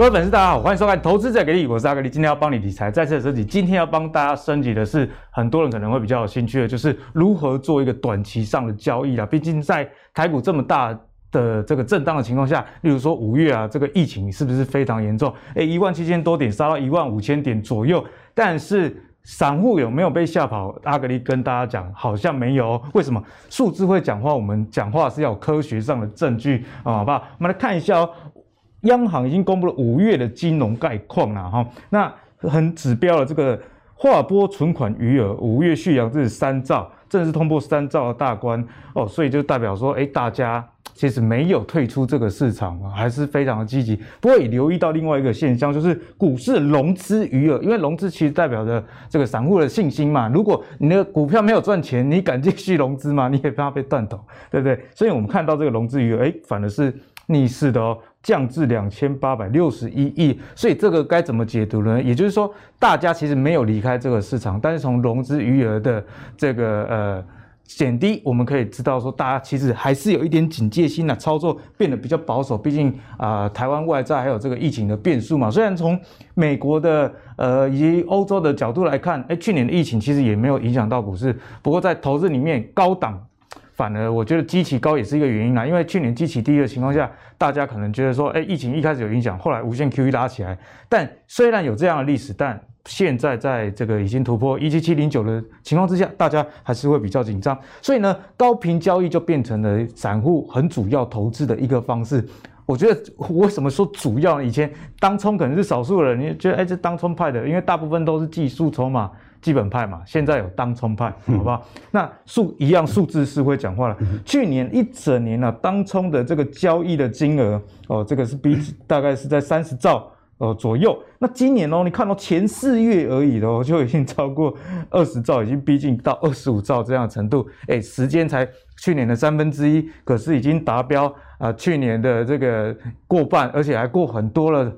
各位粉丝，大家好，欢迎收看《投资者给力》，我是阿格力，今天要帮你理财再次升级。今天要帮大家升级的是，很多人可能会比较有兴趣的，就是如何做一个短期上的交易啊。毕竟在台股这么大的这个震荡的情况下，例如说五月啊，这个疫情是不是非常严重？诶，一万七千多点杀到一万五千点左右，但是散户有没有被吓跑？阿格力跟大家讲，好像没有。为什么？数字会讲话，我们讲话是要有科学上的证据啊，好不好？我们来看一下哦。央行已经公布了五月的金融概况了哈，那很指标了这个划拨存款余额，五月续扬至三兆，正式通过三兆的大关哦，所以就代表说，哎，大家其实没有退出这个市场，还是非常的积极。不过也留意到另外一个现象，就是股市融资余额，因为融资其实代表着这个散户的信心嘛。如果你的股票没有赚钱，你敢继续融资吗？你也怕被断头，对不对？所以我们看到这个融资余额，哎，反而是逆势的哦。降至两千八百六十一亿，所以这个该怎么解读呢？也就是说，大家其实没有离开这个市场，但是从融资余额的这个呃减低，我们可以知道说，大家其实还是有一点警戒心呐，操作变得比较保守。毕竟啊、台湾外债还有这个疫情的变数嘛。虽然从美国的呃以及欧洲的角度来看，哎，去年的疫情其实也没有影响到股市。不过在投资里面，高档。反而我觉得基期高也是一个原因啦，因为去年基期低的情况下，大家可能觉得说，哎，疫情一开始有影响，后来无限 QE 拉起来。但虽然有这样的历史，但现在在这个已经突破一七七零九的情况之下，大家还是会比较紧张。所以呢，高频交易就变成了散户很主要投资的一个方式。我觉得为什么说主要呢？以前当冲可能是少数人，你觉得哎，这当冲派的，因为大部分都是技术筹码。基本派嘛，现在有当冲派，好不好？那数一样数字是会讲话了。去年一整年呢、啊，当冲的这个交易的金额哦，这个是比大概是在三十兆呃左右。那今年哦，你看到前四月而已哦，就已经超过二十兆，已经逼近到二十五兆这样程度。哎，时间才去年的三分之一，可是已经达标啊、去年的这个过半，而且还过很多了。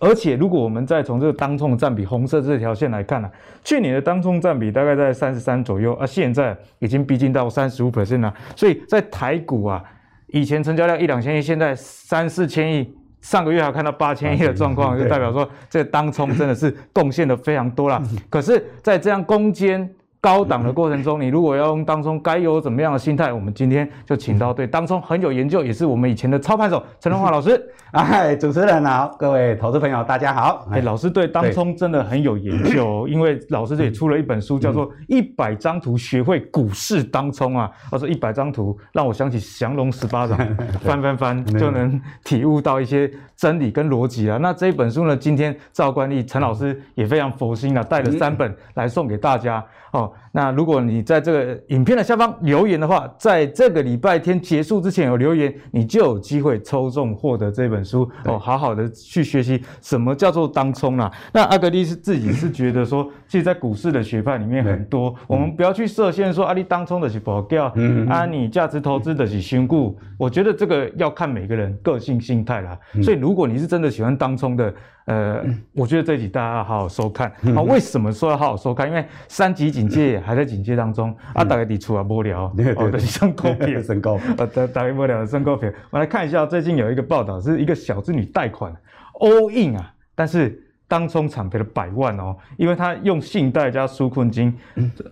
而且，如果我们再从这个当冲的占比，红色这条线来看呢、啊，去年的当冲占比大概在三十三左右，啊，现在已经逼近到三十五 percent 了。所以在台股啊，以前成交量一两千亿，现在三四千亿，上个月还看到八千亿的状况，就代表说这个当冲真的是贡献的非常多了。可是，在这样攻坚。高档的过程中，你如果要用当中，该有怎么样的心态？我们今天就请到对当中很有研究，也是我们以前的操盘手陈荣华老师。哎，主持人好，各位投资朋友大家好。哎，老师对当中真的很有研究，因为老师这也出了一本书，叫做《一百张图学会股市当冲》啊。他说一百张图让我想起降龙十八掌，翻翻翻就能体悟到一些真理跟逻辑啊。那这一本书呢，今天赵冠例，陈老师也非常佛心啊，带了三本来送给大家哦。那如果你在这个影片的下方留言的话，在这个礼拜天结束之前有留言，你就有机会抽中获得这本书。哦，好好的去学习什么叫做当冲啦。那阿格力是自己是觉得说，其实，在股市的学派里面很多，我们不要去设限说，阿力当冲的是保掉，啊，你价值投资的是新股，我觉得这个要看每个人个性心态啦。所以，如果你是真的喜欢当冲的，呃，我觉得这一集大家要好好收看。好，为什么说要好好收看？因为三级警戒还在警戒当中，啊，大家得出啊无聊，哦，的升高片，升高，呃，大大家无聊的升高片。我们来看一下，最近有一个报道，是一个小资女贷款。all in 啊，但是当冲惨赔了百万哦，因为他用信贷加纾困金，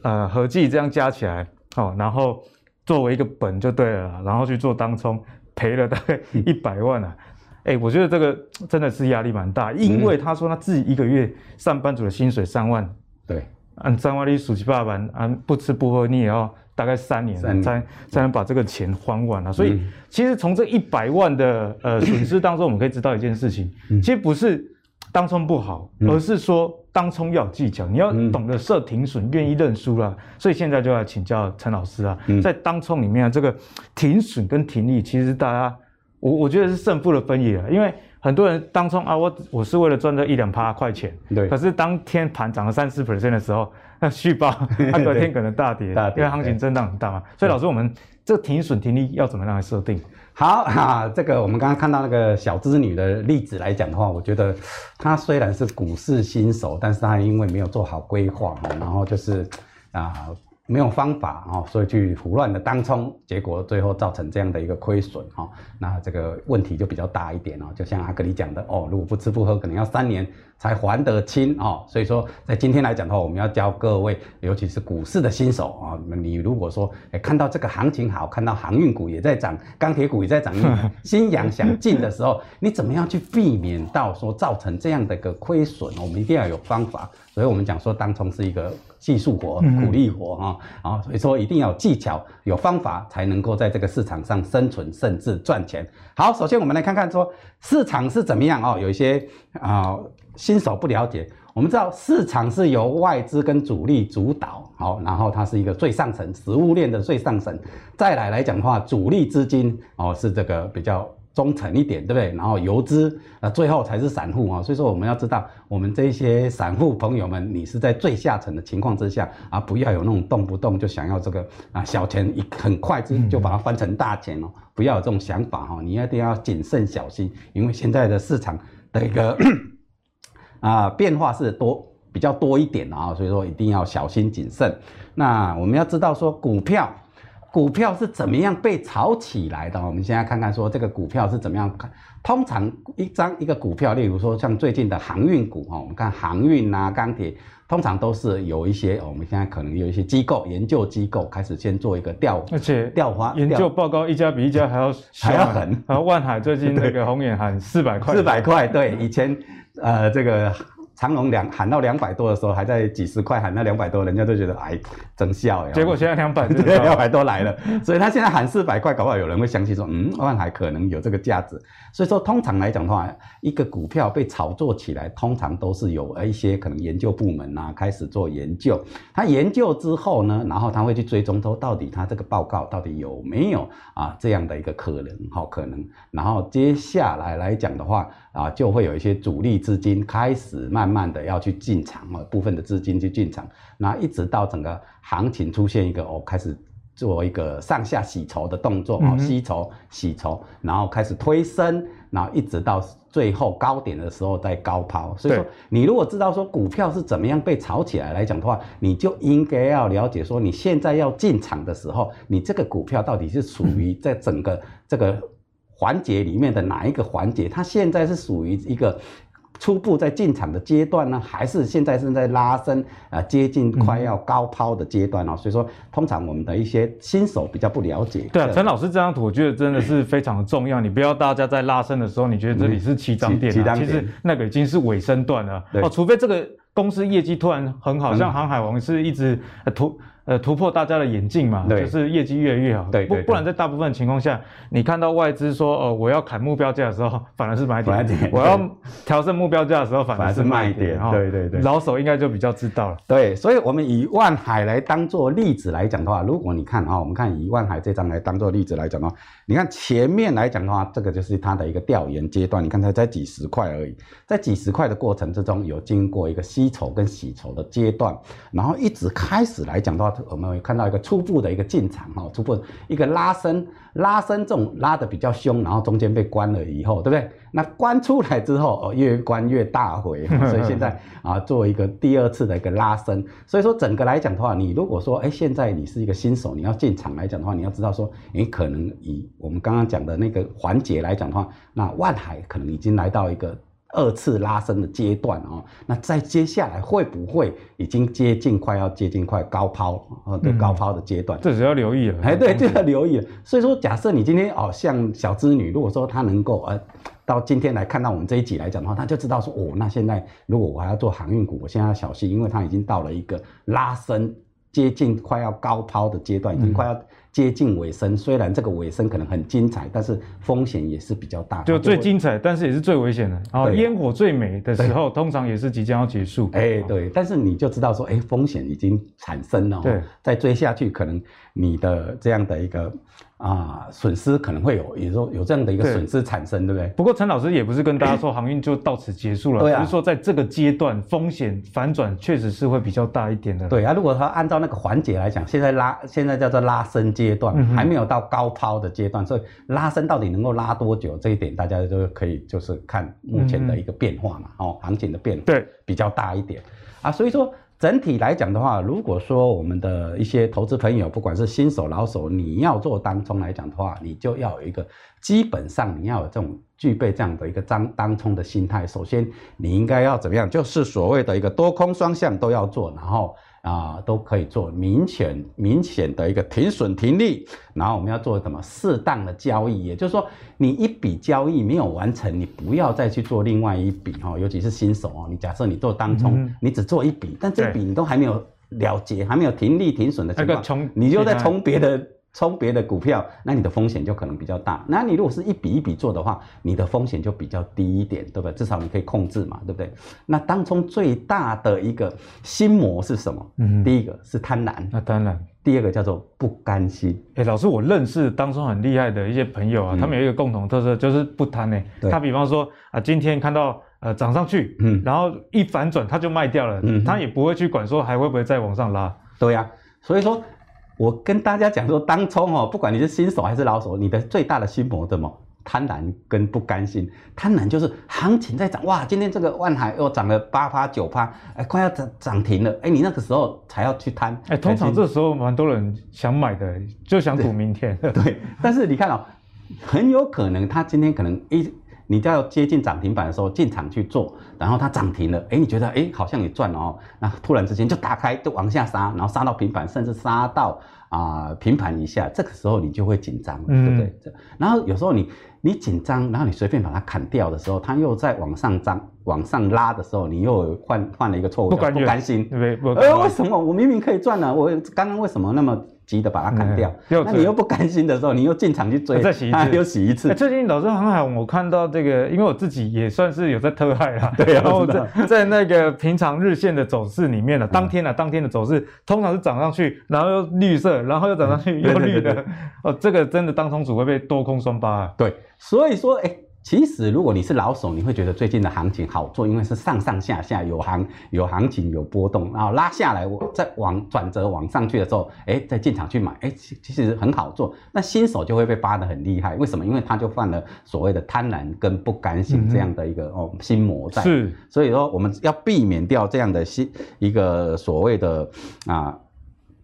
呃，合计这样加起来，哦，然后作为一个本就对了，然后去做当冲，赔了大概一百万啊。哎、欸，我觉得这个真的是压力蛮大，因为他说他自己一个月上班族的薪水三万，对，按三万你数七八万，按不吃不喝你也要大概三年才才能把这个钱还完了。所以其实从这一百万的呃 损失当中，我们可以知道一件事情，其实不是当冲不好，而是说当冲要有技巧，你要懂得设停损，愿意认输啦。所以现在就要请教陈老师啊，在当冲里面这个停损跟停利，其实大家。我我觉得是胜负的分野啊，因为很多人当中啊，我我是为了赚这一两趴块钱，对。可是当天盘涨了三四 percent 的时候，那续报，它隔天可能大跌，大跌，因为行情震荡很大嘛。所以老师，我们这停损停利要怎么样来设定？好哈，这个我们刚刚看到那个小资女的例子来讲的话，我觉得她虽然是股市新手，但是她因为没有做好规划，然后就是啊。没有方法哦，所以去胡乱的当冲，结果最后造成这样的一个亏损哈，那这个问题就比较大一点哦。就像阿格里讲的哦，如果不吃不喝，可能要三年才还得清哦。所以说，在今天来讲的话，我们要教各位，尤其是股市的新手啊，你如果说诶看到这个行情好，看到航运股也在涨，钢铁股也在涨，心痒想进的时候，你怎么样去避免到说造成这样的一个亏损？我们一定要有方法。所以我们讲说，当冲是一个。技术活、苦力活哈，啊，所以说一定要有技巧、有方法，才能够在这个市场上生存，甚至赚钱。好，首先我们来看看说市场是怎么样哦。有一些啊新手不了解，我们知道市场是由外资跟主力主导，好，然后它是一个最上层，食物链的最上层。再来来讲的话，主力资金哦是这个比较。中层一点，对不对？然后游资，呃，最后才是散户啊。所以说，我们要知道，我们这些散户朋友们，你是在最下层的情况之下啊，不要有那种动不动就想要这个啊小钱一很快就就把它翻成大钱哦，不要有这种想法哈。你一定要谨慎小心，因为现在的市场的一个 啊变化是多比较多一点啊，所以说一定要小心谨慎。那我们要知道说股票。股票是怎么样被炒起来的？我们现在看看说这个股票是怎么样看。通常一张一个股票，例如说像最近的航运股哈，我们看航运啊、钢铁，通常都是有一些我们现在可能有一些机构研究机构开始先做一个调，而且调花研究报告一家比一家还要还要狠。然后万海最近那个红眼喊四百块，四百块，对，以前呃这个。长隆两喊到两百多的时候，还在几十块喊到两百多，人家都觉得哎，真笑呀。结果现在两百，两百多来了，所以他现在喊四百块，搞不好有人会相信说，嗯，万海可能有这个价值。所以说，通常来讲的话，一个股票被炒作起来，通常都是有一些可能研究部门啊开始做研究。他研究之后呢，然后他会去追踪说，到底他这个报告到底有没有啊这样的一个可能，好可能。然后接下来来讲的话。啊，就会有一些主力资金开始慢慢的要去进场啊，部分的资金去进场，那一直到整个行情出现一个哦，开始做一个上下洗筹的动作哦，吸筹洗筹，然后开始推升，然后一直到最后高点的时候再高抛。所以说，你如果知道说股票是怎么样被炒起来来讲的话，你就应该要了解说，你现在要进场的时候，你这个股票到底是属于在整个这个。环节里面的哪一个环节？它现在是属于一个初步在进场的阶段呢，还是现在正在拉升啊，接近快要高抛的阶段哦？所以说，通常我们的一些新手比较不了解。对啊，陈老师这张图，我觉得真的是非常的重要。你不要大家在拉升的时候，你觉得这里是起涨点，其实那个已经是尾声段了哦。除非这个公司业绩突然很好，像航海王是一直突。呃，突破大家的眼镜嘛，就是业绩越来越好。对，不不然在大部分情况下，你看到外资说，呃，我要砍目标价的时候，反而是买点；我要调整目标价的时候，反而是卖点。对对对，老手应该就比较知道了。对，所以我们以万海来当做例子来讲的话，如果你看啊，我们看以万海这张来当做例子来讲的话，你看前面来讲的话，这个就是它的一个调研阶段，你看它在几十块而已，在几十块的过程之中，有经过一个吸筹跟洗筹的阶段，然后一直开始来讲的话。我们会看到一个初步的一个进场哈，初步一个拉升，拉升这种拉的比较凶，然后中间被关了以后，对不对？那关出来之后，哦越关越大回，所以现在 啊，做一个第二次的一个拉升。所以说整个来讲的话，你如果说哎，现在你是一个新手，你要进场来讲的话，你要知道说，你可能以我们刚刚讲的那个环节来讲的话，那万海可能已经来到一个。二次拉升的阶段哦，那在接下来会不会已经接近快要接近快高抛呃的高抛的阶段？这只要留意了，哎，对，就要留意了。所以说，假设你今天哦，像小资女，如果说她能够呃，到今天来看到我们这一集来讲的话，她就知道说哦，那现在如果我还要做航运股，我现在要小心，因为它已经到了一个拉升接近快要高抛的阶段，已经快要。接近尾声，虽然这个尾声可能很精彩，但是风险也是比较大。就最精彩，但是也是最危险的。烟火最美的时候，通常也是即将要结束。哎，对，但是你就知道说，哎，风险已经产生了。对，再追下去，可能你的这样的一个。啊，损失可能会有，也说有这样的一个损失产生，对，对不对？不过陈老师也不是跟大家说航运就到此结束了，对啊，只是说在这个阶段风险反转确实是会比较大一点的。对啊，如果他按照那个环节来讲，现在拉现在叫做拉升阶段，嗯，还没有到高抛的阶段，所以拉升到底能够拉多久，这一点大家就可以就是看目前的一个变化嘛，嗯，哦，行情的变化对。比较大一点。啊，所以说整体来讲的话，如果说我们的一些投资朋友，不管是新手老手，你要做当冲来讲的话，你就要有一个基本上你要有这种具备这样的一个张当冲的心态。首先，你应该要怎么样？就是所谓的一个多空双向都要做，然后。啊，都可以做明显明显的一个停损停利，然后我们要做什么适当的交易，也就是说，你一笔交易没有完成，你不要再去做另外一笔哈，尤其是新手哦，你假设你做当冲，嗯、你只做一笔，但这笔你都还没有了结，还没有停利停损的情况，你就在冲别的。冲别的股票，那你的风险就可能比较大。那你如果是一笔一笔做的话，你的风险就比较低一点，对不对？至少你可以控制嘛，对不对？那当中最大的一个心魔是什么？嗯，第一个是贪婪，那当然。第二个叫做不甘心。哎，老师，我认识当中很厉害的一些朋友啊，嗯、他们有一个共同特色就是不贪呢。对他比方说啊，今天看到呃涨上去，嗯，然后一反转他就卖掉了，嗯，他也不会去管说还会不会再往上拉。对呀、啊，所以说。我跟大家讲说，当冲哦，不管你是新手还是老手，你的最大的心魔什么？贪婪跟不甘心。贪婪就是行情在涨，哇，今天这个万海又涨了八趴九趴，哎，快要涨涨停了，哎，你那个时候才要去贪。哎，通常这时候蛮多人想买的，就想赌明天。对，对，但是你看哦，很有可能他今天可能一。你就要接近涨停板的时候进场去做，然后它涨停了，哎，你觉得哎好像你赚了哦，那突然之间就打开就往下杀，然后杀到平盘，甚至杀到啊、呃、平盘以下，这个时候你就会紧张，对不对？嗯、然后有时候你你紧张，然后你随便把它砍掉的时候，它又在往上涨、往上拉的时候，你又换换了一个错误，不甘心，对不对？呃，为什么我明明可以赚呢？我刚刚为什么那么？急的把它砍掉，嗯、那你又不甘心的时候，你又进场去追，再洗一次，又洗一次。最近老师很好，我看到这个，因为我自己也算是有在特害啦。对啊，然后在 在那个平常日线的走势里面呢，当天啊，当天的走势通常是涨上去，然后又绿色，然后又涨上去又绿的。哦，这个真的当冲主会被多空双八啊。对，所以说，哎。其实，如果你是老手，你会觉得最近的行情好做，因为是上上下下有行有行情有波动，然后拉下来，我再往转折往上去的时候，哎，再进场去买，哎，其实很好做。那新手就会被扒得很厉害，为什么？因为他就犯了所谓的贪婪跟不甘心这样的一个、嗯、哦心魔在。是，所以说我们要避免掉这样的心一个所谓的啊。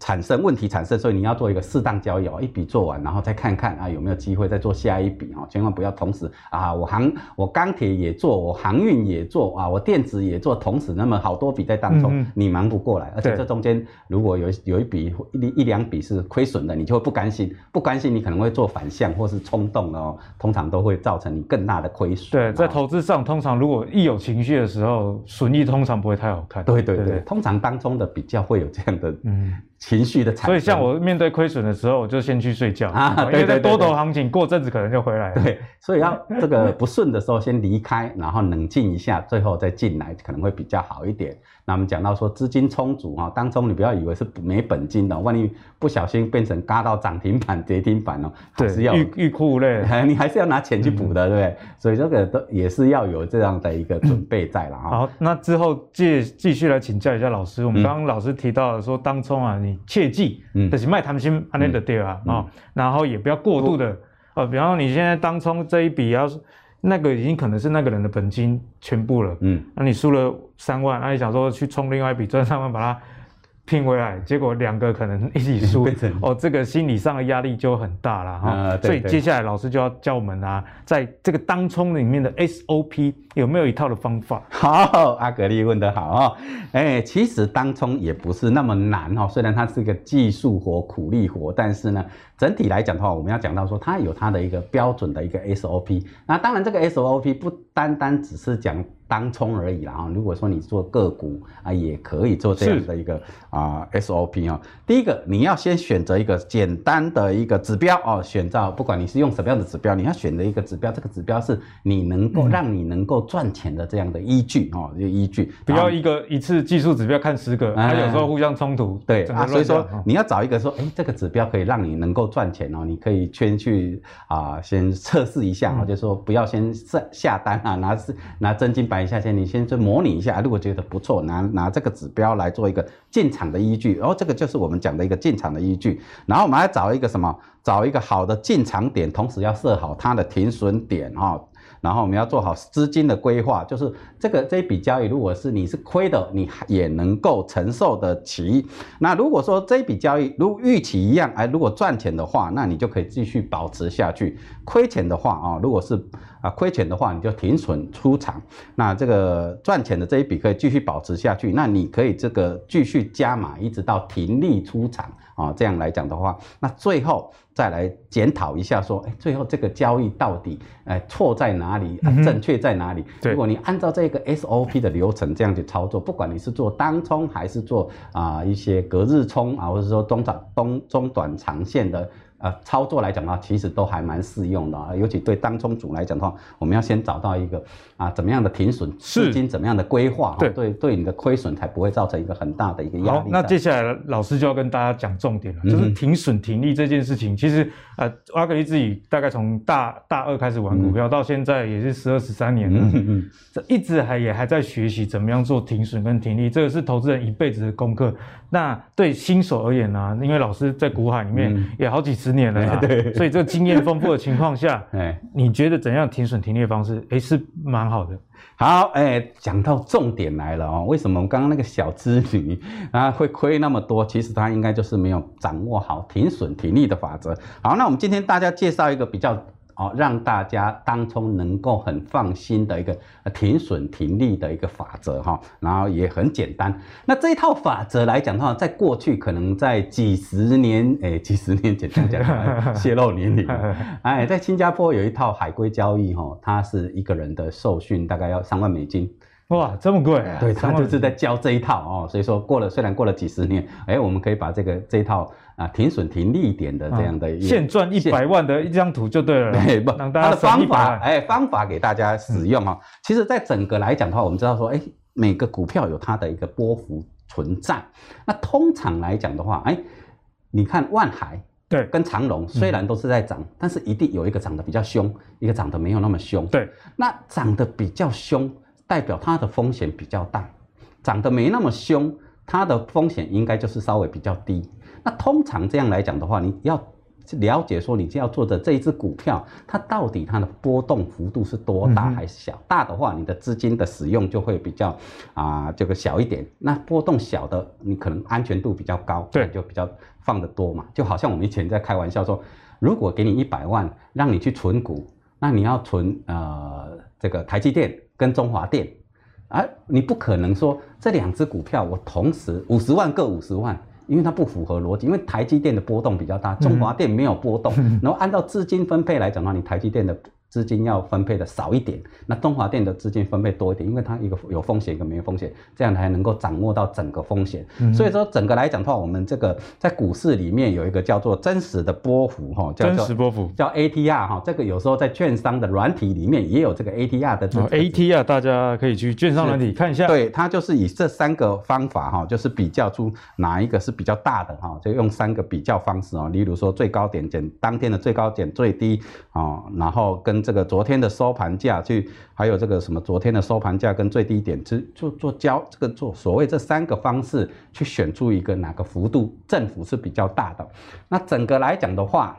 产生问题产生，所以你要做一个适当交易哦，一笔做完，然后再看看啊有没有机会再做下一笔哦，千万不要同时啊，我航我钢铁也做，我航运也做啊，我电子也做，同时那么好多笔在当中，嗯、你忙不过来，而且这中间如果有有一笔一一两笔是亏损的，你就会不甘心，不甘心你可能会做反向或是冲动哦，通常都会造成你更大的亏损。对，在投资上，通常如果一有情绪的时候，损益通常不会太好看。对对对，对对对通常当中的比较会有这样的嗯。情绪的产生，所以像我面对亏损的时候，我就先去睡觉啊。因为在多头行情过阵子可能就回来了。对，所以要这个不顺的时候先离开，然后冷静一下，最后再进来可能会比较好一点。那我们讲到说资金充足啊，当中你不要以为是没本金的，万一不小心变成嘎到涨停板、跌停板哦，还是要欲欲哭无泪，你还是要拿钱去补的，嗯、对不对？所以这个都也是要有这样的一个准备在了啊。好，那之后继继续来请教一下老师，我们刚刚老师提到的说当中啊，你切记，嗯，就是卖贪心安尼的对啊，啊，然后也不要过度的，呃、嗯，比方说你现在当冲这一笔要是。那个已经可能是那个人的本金全部了，嗯，那你输了三万，那你想说去冲另外一笔赚三万把它拼回来，结果两个可能一起输，哦，这个心理上的压力就很大了哈。呃、所以接下来老师就要教我们啊，在这个当冲里面的 SOP 有没有一套的方法？好，阿格力问得好啊，哎，其实当冲也不是那么难哈，虽然它是个技术活、苦力活，但是呢。整体来讲的话，我们要讲到说，它有它的一个标准的一个 SOP。那当然，这个 SOP 不单单只是讲当冲而已啦啊。如果说你做个股啊，也可以做这样的一个啊 SOP 啊。第一个，你要先选择一个简单的一个指标哦，选到不管你是用什么样的指标，你要选择一个指标，这个指标是你能够让你能够赚钱的这样的依据哦，就依据。不要一个一次技术指标看十个，它有时候互相冲突。对啊，所以说你要找一个说，哎，这个指标可以让你能够。赚钱哦，你可以先去啊，先测试一下啊，就是说不要先下下单啊，拿拿真金白一下先，你先去模拟一下，如果觉得不错，拿拿这个指标来做一个进场的依据，然后这个就是我们讲的一个进场的依据，然后我们来找一个什么，找一个好的进场点，同时要设好它的停损点哈。然后我们要做好资金的规划，就是这个这一笔交易，如果是你是亏的，你也能够承受得起。那如果说这一笔交易如预期一样，哎，如果赚钱的话，那你就可以继续保持下去；亏钱的话啊，如果是啊亏钱的话，你就停损出场。那这个赚钱的这一笔可以继续保持下去，那你可以这个继续加码，一直到停利出场啊。这样来讲的话，那最后。再来检讨一下，说，哎，最后这个交易到底，哎，错在哪里，啊、正确在哪里？如果你按照这个 SOP 的流程这样去操作，不管你是做单冲还是做啊、一些隔日冲啊，或者说中长、中中短长线的。呃，操作来讲的话，其实都还蛮适用的啊。尤其对当冲组来讲的话，我们要先找到一个啊，怎么样的停损资金，怎么样的规划，对对，对你的亏损才不会造成一个很大的一个压力。好，那接下来老师就要跟大家讲重点了，就是停损停利这件事情。嗯、其实呃，阿格力自己大概从大大二开始玩股票，嗯、到现在也是十二十三年了，嗯嗯，这一直还也还在学习怎么样做停损跟停利，这个是投资人一辈子的功课。那对新手而言呢、啊，因为老师在股海里面也好几十年了、啊，对，所以这个经验丰富的情况下，哎，你觉得怎样停损停利的方式，哎、欸，是蛮好的。好，哎、欸，讲到重点来了哦，为什么我们刚刚那个小资女 啊会亏那么多？其实她应该就是没有掌握好停损停利的法则。好，那我们今天大家介绍一个比较。哦，让大家当初能够很放心的一个停损停利的一个法则哈，然后也很简单。那这一套法则来讲的话，在过去可能在几十年，哎，几十年前这样讲，泄露年龄。哎，在新加坡有一套海龟交易哈，它是一个人的受训大概要三万美金。哇，这么贵啊！对，他就是在教这一套哦，所以说过了，虽然过了几十年，哎，我们可以把这个这一套啊停损停利点的这样的一现赚一百万的一张图就对了，对不？它的方法，哎，方法给大家使用哈。其实，在整个来讲的话，我们知道说，哎，每个股票有它的一个波幅存在。那通常来讲的话，哎，你看万海对跟长荣虽然都是在涨，但是一定有一个涨得比较凶，一个涨得没有那么凶。对，那涨得比较凶。代表它的风险比较大，涨得没那么凶，它的风险应该就是稍微比较低。那 通常这样来讲的话，你要了解说，你就要做的这一只股票，它到底它的波动幅度是多大还是小？嗯、大的话，你的资金的使用就会比较啊、呃，这个小一点。那波动小的，你可能安全度比较高，对，就比较放得多嘛。就好像我们以前在开玩笑说，如果给你一百万，让你去存股，那你要存呃这个台积电。跟中华电，啊，你不可能说这两只股票我同时五十万各五十万，因为它不符合逻辑。因为台积电的波动比较大，中华电没有波动。然后按照资金分配来讲的话，你台积电的。资金要分配的少一点，那东华电的资金分配多一点，因为它一个有风险，一个没有风险，这样才能够掌握到整个风险。嗯、所以说，整个来讲的话，我们这个在股市里面有一个叫做真实的波幅哈，叫做真实波幅，叫 ATR 哈。这个有时候在券商的软体里面也有这个 ATR 的、哦。ATR 大家可以去券商软体看一下。对，它就是以这三个方法哈，就是比较出哪一个是比较大的哈，就用三个比较方式啊，例如说最高点减当天的最高点最低啊，然后跟这个昨天的收盘价去，还有这个什么昨天的收盘价跟最低点，就就做交这个做所谓这三个方式去选出一个哪个幅度振幅是比较大的。那整个来讲的话，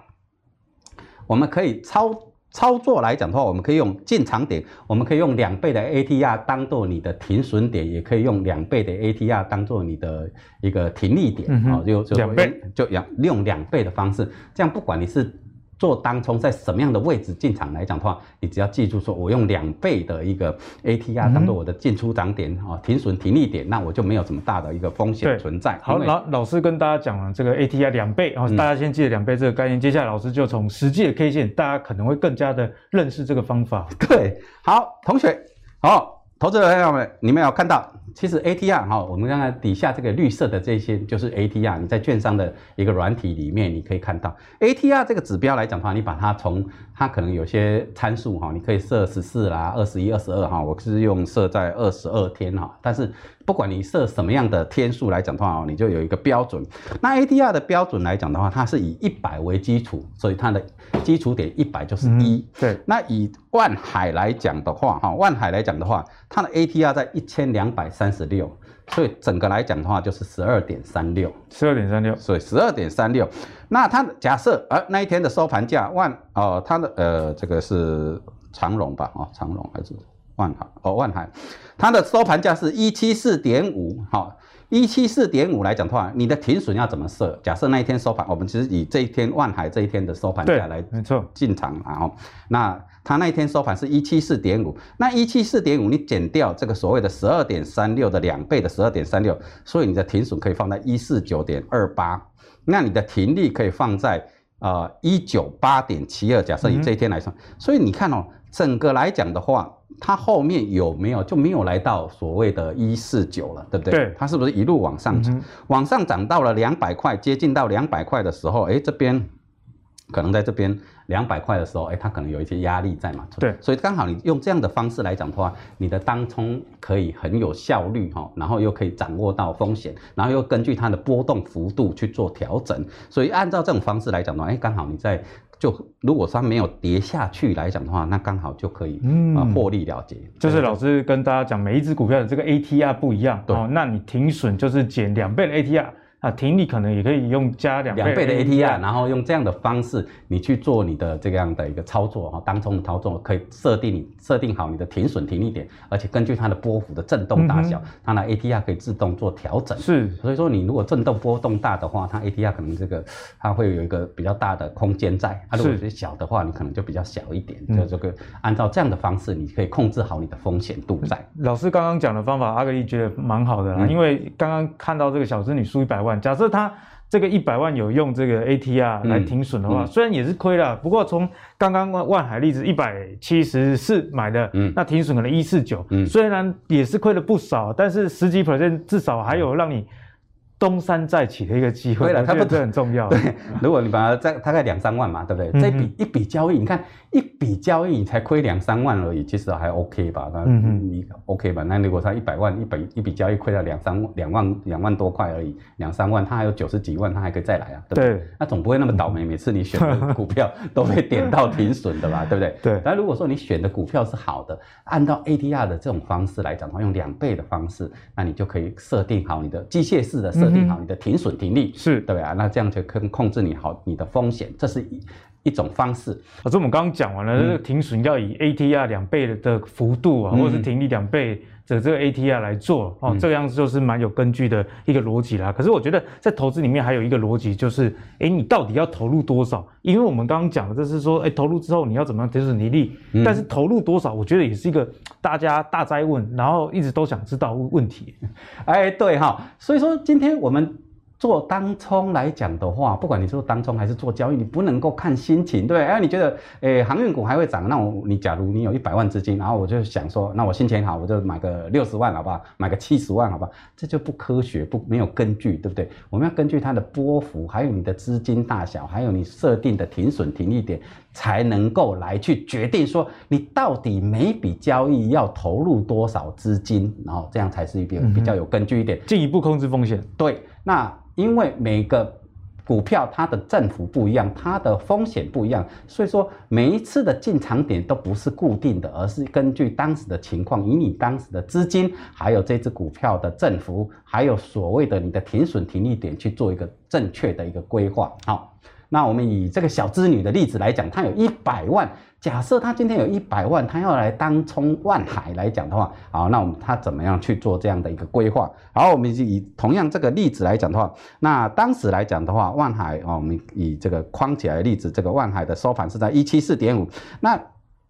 我们可以操操作来讲的话，我们可以用进场点，我们可以用两倍的 ATR 当做你的停损点，也可以用两倍的 ATR 当做你的一个停利点啊，就就两倍就两用两倍的方式，这样不管你是。做当冲在什么样的位置进场来讲的话，你只要记住说，我用两倍的一个 ATR 当做我的进出涨点啊，停损停利点，那我就没有这么大的一个风险存在。好，老老师跟大家讲了这个 ATR 两倍，然后大家先记得两倍这个概念。接下来老师就从实际的 K 线，大家可能会更加的认识这个方法。对，好，同学，好，投资者朋友们，你们有看到？其实 ATR 哈，我们刚才底下这个绿色的这些就是 ATR，你在券商的一个软体里面，你可以看到 ATR 这个指标来讲的话，你把它从它可能有些参数哈，你可以设十四啦、二十一、二十二哈，我是用设在二十二天哈，但是不管你设什么样的天数来讲的话，你就有一个标准。那 ATR 的标准来讲的话，它是以一百为基础，所以它的基础点一百就是一、嗯。对。那以万海来讲的话哈，万海来讲的话，它的 ATR 在一千两百三。十六，所以整个来讲的话就是十二点三六，十二点三六，所以十二点三六。那它假设呃那一天的收盘价万哦，它的呃这个是长荣吧，哦，长荣还是万海，哦，万海，它的收盘价是一七四点五，好。一七四点五来讲的话，你的停损要怎么设？假设那一天收盘，我们其实以这一天万海这一天的收盘价来，没错，进场，然后那他那一天收盘是一七四点五，那一七四点五你减掉这个所谓的十二点三六的两倍的十二点三六，所以你的停损可以放在一四九点二八，那你的停利可以放在呃一九八点七二。假设以这一天来算，嗯、所以你看哦，整个来讲的话。它后面有没有就没有来到所谓的一四九了，对不对？对，它是不是一路往上涨？嗯、往上涨到了两百块，接近到两百块的时候，哎，这边可能在这边两百块的时候，哎，它可能有一些压力在嘛？对，所以刚好你用这样的方式来讲的话，你的当冲可以很有效率哈，然后又可以掌握到风险，然后又根据它的波动幅度去做调整，所以按照这种方式来讲的话，哎，刚好你在。就如果说它没有跌下去来讲的话，那刚好就可以啊获利了结。就是老师跟大家讲，每一只股票的这个 ATR 不一样，对哦，那你停损就是减两倍的 ATR。啊，停利可能也可以用加两两，倍的 ATR，然后用这样的方式，你去做你的这样的一个操作哈，当中的操作可以设定你设定好你的停损停利点，而且根据它的波幅的震动大小，嗯、它的 ATR 可以自动做调整。是，所以说你如果震动波动大的话，它 ATR 可能这个它会有一个比较大的空间在；它如果是小的话，你可能就比较小一点。是就这个按照这样的方式，你可以控制好你的风险度在。老师刚刚讲的方法，阿格力觉得蛮好的啦，嗯、因为刚刚看到这个小资女输一百万，假设他。这个一百万有用这个 ATR 来停损的话，嗯嗯、虽然也是亏了，不过从刚刚万万海例子一百七十四买的，嗯、那停损可能一四九，虽然也是亏了不少，但是十几 percent 至少还有让你。东山再起的一个机会，对了，它不是很重要。对，如果你把它在大概两三万嘛，对不对？这笔一笔交易，你看一笔交易你才亏两三万而已，其实还 OK 吧？那你 OK 吧？那如果他一百万一笔一笔交易亏了两三两万两万多块而已，两三万，他还有九十几万，他还可以再来啊，对不对？对那总不会那么倒霉，每次你选的股票都被点到停损的吧？对不对？对。但如果说你选的股票是好的，按照 ADR 的这种方式来讲的话，用两倍的方式，那你就可以设定好你的机械式的设。定好你的停损停利是。对啊，那这样就可以控制你好你的风险，这是一一种方式。可是我们刚刚讲完了，这个停损要以 ATR 两倍的幅度啊，嗯、或者是停利两倍的这个 ATR 来做哦，嗯、这个样子就是蛮有根据的一个逻辑啦。可是我觉得在投资里面还有一个逻辑，就是哎，你到底要投入多少？因为我们刚刚讲的就是说，哎，投入之后你要怎么样停损停利？嗯、但是投入多少，我觉得也是一个大家大灾问，然后一直都想知道问题。哎，对哈，所以说今天我们。做当冲来讲的话，不管你做当冲还是做交易，你不能够看心情，对，哎，你觉得，诶，航运股还会涨，那我你假如你有一百万资金，然后我就想说，那我心情好，我就买个六十万，好不好？买个七十万，好不好？这就不科学，不没有根据，对不对？我们要根据它的波幅，还有你的资金大小，还有你设定的停损停利点，才能够来去决定说，你到底每笔交易要投入多少资金，然后这样才是一笔比较有根据一点，进一步控制风险。对，那。因为每个股票它的振幅不一样，它的风险不一样，所以说每一次的进场点都不是固定的，而是根据当时的情况，以你当时的资金，还有这只股票的振幅，还有所谓的你的停损停利点去做一个正确的一个规划。好，那我们以这个小织女的例子来讲，她有一百万。假设她今天有一百万，她要来当冲万海来讲的话，好，那我们她怎么样去做这样的一个规划？好，我们以同样这个例子来讲的话，那当时来讲的话，万海啊，我们以这个框起来的例子，这个万海的收盘是在一七四点五，那。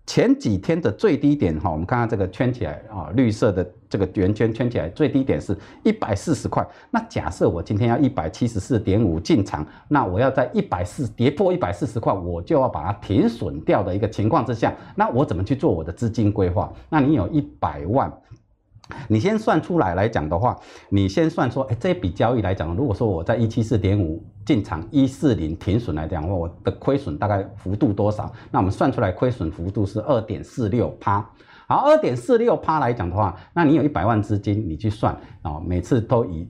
前几天的最低点哈，我们看看这个圈起来啊，绿色的这个圆圈圈起来，最低点是一百四十块。那假设我今天要一百七十四点五进场，那我要在一百四跌破一百四十块，我就要把它停损掉的一个情况之下，那我怎么去做我的资金规划？那你有一百万。你先算出来来讲的话，你先算说，哎，这笔交易来讲，如果说我在一七四点五进场，一四零停损来讲的话，我的亏损大概幅度多少？那我们算出来亏损幅度是二点四六趴。好，二点四六趴来讲的话，那你有一百万资金，你去算啊，每次都以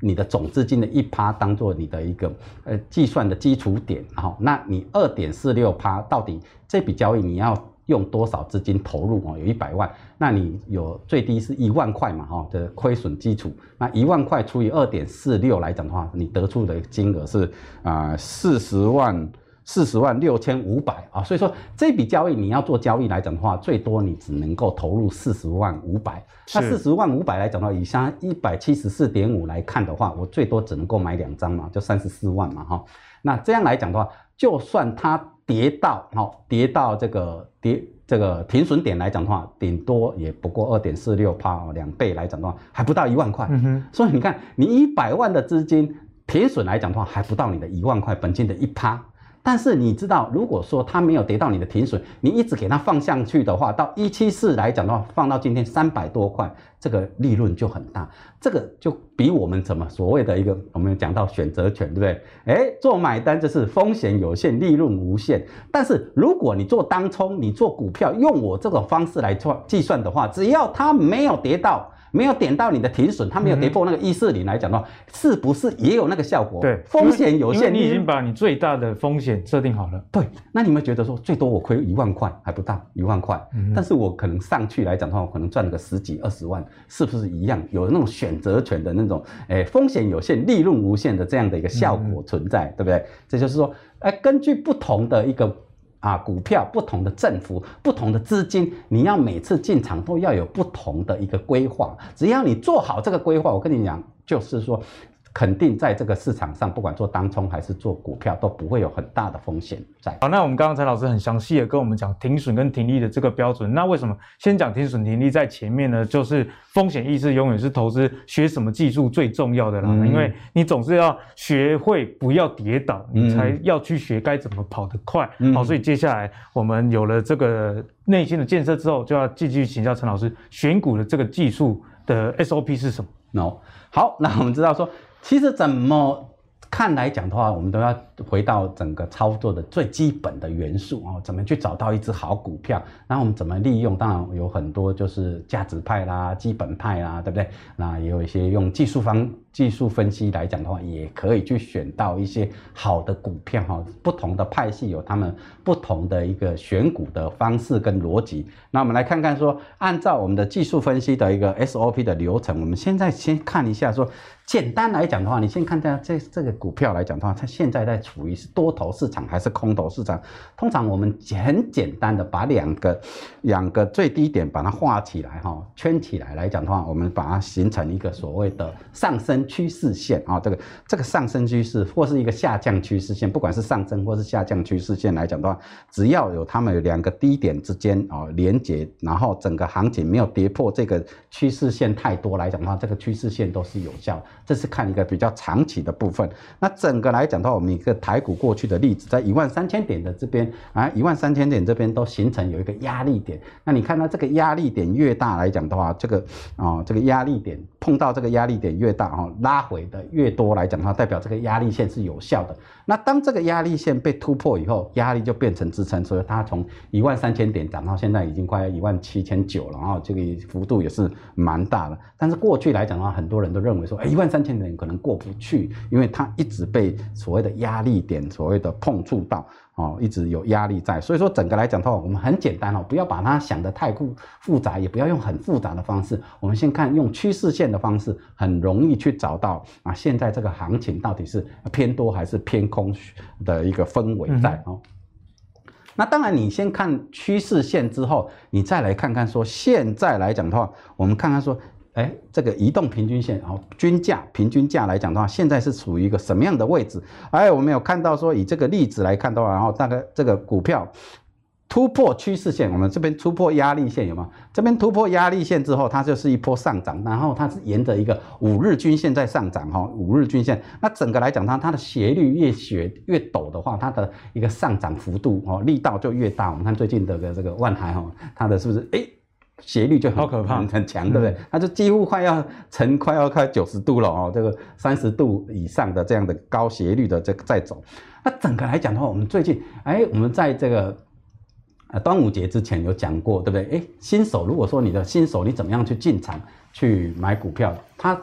你的总资金的一趴当做你的一个呃计算的基础点，然后，那你二点四六趴到底这笔交易你要？用多少资金投入哦？有一百万，那你有最低是一万块嘛？哈的亏损基础，那一万块除以二点四六来讲的话，你得出的金额是啊四十万四十万六千五百啊，所以说这笔交易你要做交易来讲的话，最多你只能够投入四十万五百。那四十万五百来讲的话，以下一百七十四点五来看的话，我最多只能够买两张嘛，就三十四万嘛哈。那这样来讲的话，就算它跌到哦跌到这个跌这个停损点来讲的话，顶多也不过二点四六趴哦，两倍来讲的话，还不到一万块。嗯哼。所以你看，你一百万的资金停损来讲的话，还不到你的一万块本金的一趴。但是你知道，如果说它没有跌到你的停损，你一直给它放上去的话，到一七四来讲的话，放到今天三百多块，这个利润就很大。这个就比我们怎么所谓的一个，我们讲到选择权，对不对？哎，做买单就是风险有限，利润无限。但是如果你做当冲，你做股票，用我这种方式来做计算的话，只要它没有跌到。没有点到你的停损，它没有跌破那个一四零来讲的话，嗯、是不是也有那个效果？对，风险有限，你已经把你最大的风险设定好了。对，那你们觉得说最多我亏一万块还不到一万块，嗯、但是我可能上去来讲的话，我可能赚个十几二十万，是不是一样？有那种选择权的那种，哎，风险有限，利润无限的这样的一个效果存在，嗯、对不对？这就是说，哎，根据不同的一个。啊，股票不同的政府，不同的资金，你要每次进场都要有不同的一个规划。只要你做好这个规划，我跟你讲，就是说。肯定在这个市场上，不管做当冲还是做股票，都不会有很大的风险在。好，那我们刚刚陈老师很详细的跟我们讲停损跟停利的这个标准。那为什么先讲停损停利在前面呢？就是风险意识永远是投资学什么技术最重要的啦。嗯、因为你总是要学会不要跌倒，你才要去学该怎么跑得快。嗯、好，所以接下来我们有了这个内心的建设之后，就要继续请教陈老师选股的这个技术的 SOP 是什么？No，好，那我们知道说。其实怎么看来讲的话，我们都要回到整个操作的最基本的元素哦，怎么去找到一只好股票？然后我们怎么利用？当然有很多就是价值派啦、基本派啦，对不对？那也有一些用技术方。技术分析来讲的话，也可以去选到一些好的股票哈。不同的派系有他们不同的一个选股的方式跟逻辑。那我们来看看说，按照我们的技术分析的一个 SOP 的流程，我们现在先看一下说，简单来讲的话，你先看一下这这个股票来讲的话，它现在在处于是多头市场还是空头市场？通常我们很简单的把两个两个最低点把它画起来哈，圈起来来讲的话，我们把它形成一个所谓的上升。趋势线啊，这个这个上升趋势或是一个下降趋势线，不管是上升或是下降趋势线来讲的话，只要有它们有两个低点之间啊连接，然后整个行情没有跌破这个趋势线太多来讲的话，这个趋势线都是有效。这是看一个比较长期的部分。那整个来讲的话，我们一个台股过去的例子，在一万三千点的这边啊，一万三千点这边都形成有一个压力点。那你看到这个压力点越大来讲的话，这个啊这个压力点碰到这个压力点越大啊。拉回的越多来讲的话，代表这个压力线是有效的。那当这个压力线被突破以后，压力就变成支撑，所以它从一万三千点涨到现在已经快要一万七千九了，然后这个幅度也是蛮大的。但是过去来讲的话，很多人都认为说，哎，一万三三千点可能过不去，因为它一直被所谓的压力点所谓的碰触到。哦，一直有压力在，所以说整个来讲的话，我们很简单哦，不要把它想得太复复杂，也不要用很复杂的方式。我们先看用趋势线的方式，很容易去找到啊，现在这个行情到底是偏多还是偏空的一个氛围在哦。那当然，你先看趋势线之后，你再来看看说现在来讲的话，我们看看说。哎，这个移动平均线，然后均价平均价来讲的话，现在是处于一个什么样的位置？哎，我们有看到说，以这个例子来看的话，然后大概这个股票突破趋势线，我们这边突破压力线有吗？这边突破压力线之后，它就是一波上涨，然后它是沿着一个五日均线在上涨哈，五日均线。那整个来讲，它它的斜率越斜越陡的话，它的一个上涨幅度哦力道就越大。我们看最近的这个万海哈，它的是不是哎？斜率就好可怕，很强，对不对？它就几乎快要成快要快九十度了哦，这个三十度以上的这样的高斜率的这个在走。那整个来讲的话，我们最近哎，我们在这个呃端午节之前有讲过，对不对？哎，新手如果说你的新手，你怎么样去进场去买股票？它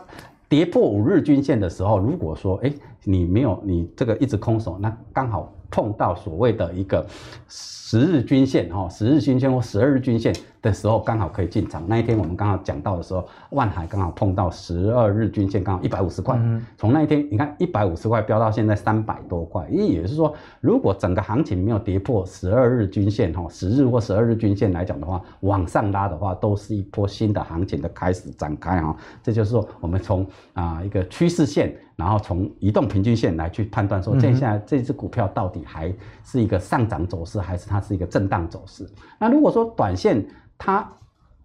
跌破五日均线的时候，如果说哎你没有你这个一直空手，那刚好。碰到所谓的一个十日均线哈，十日均线或十二日均线的时候，刚好可以进场。那一天我们刚好讲到的时候，万海刚好碰到十二日均线，刚好一百五十块。从那一天你看一百五十块飙到现在三百多块，也也就是说，如果整个行情没有跌破十二日均线哈，十日或十二日均线来讲的话，往上拉的话，都是一波新的行情的开始展开哈。这就是说，我们从啊一个趋势线。然后从移动平均线来去判断说，接下来这只股票到底还是一个上涨走势，还是它是一个震荡走势？那如果说短线它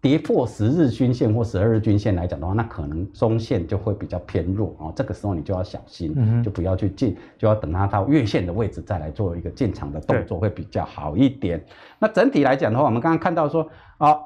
跌破十日均线或十二日均线来讲的话，那可能中线就会比较偏弱哦。这个时候你就要小心，就不要去进，就要等它到月线的位置再来做一个进场的动作，会比较好一点。那整体来讲的话，我们刚刚看到说啊。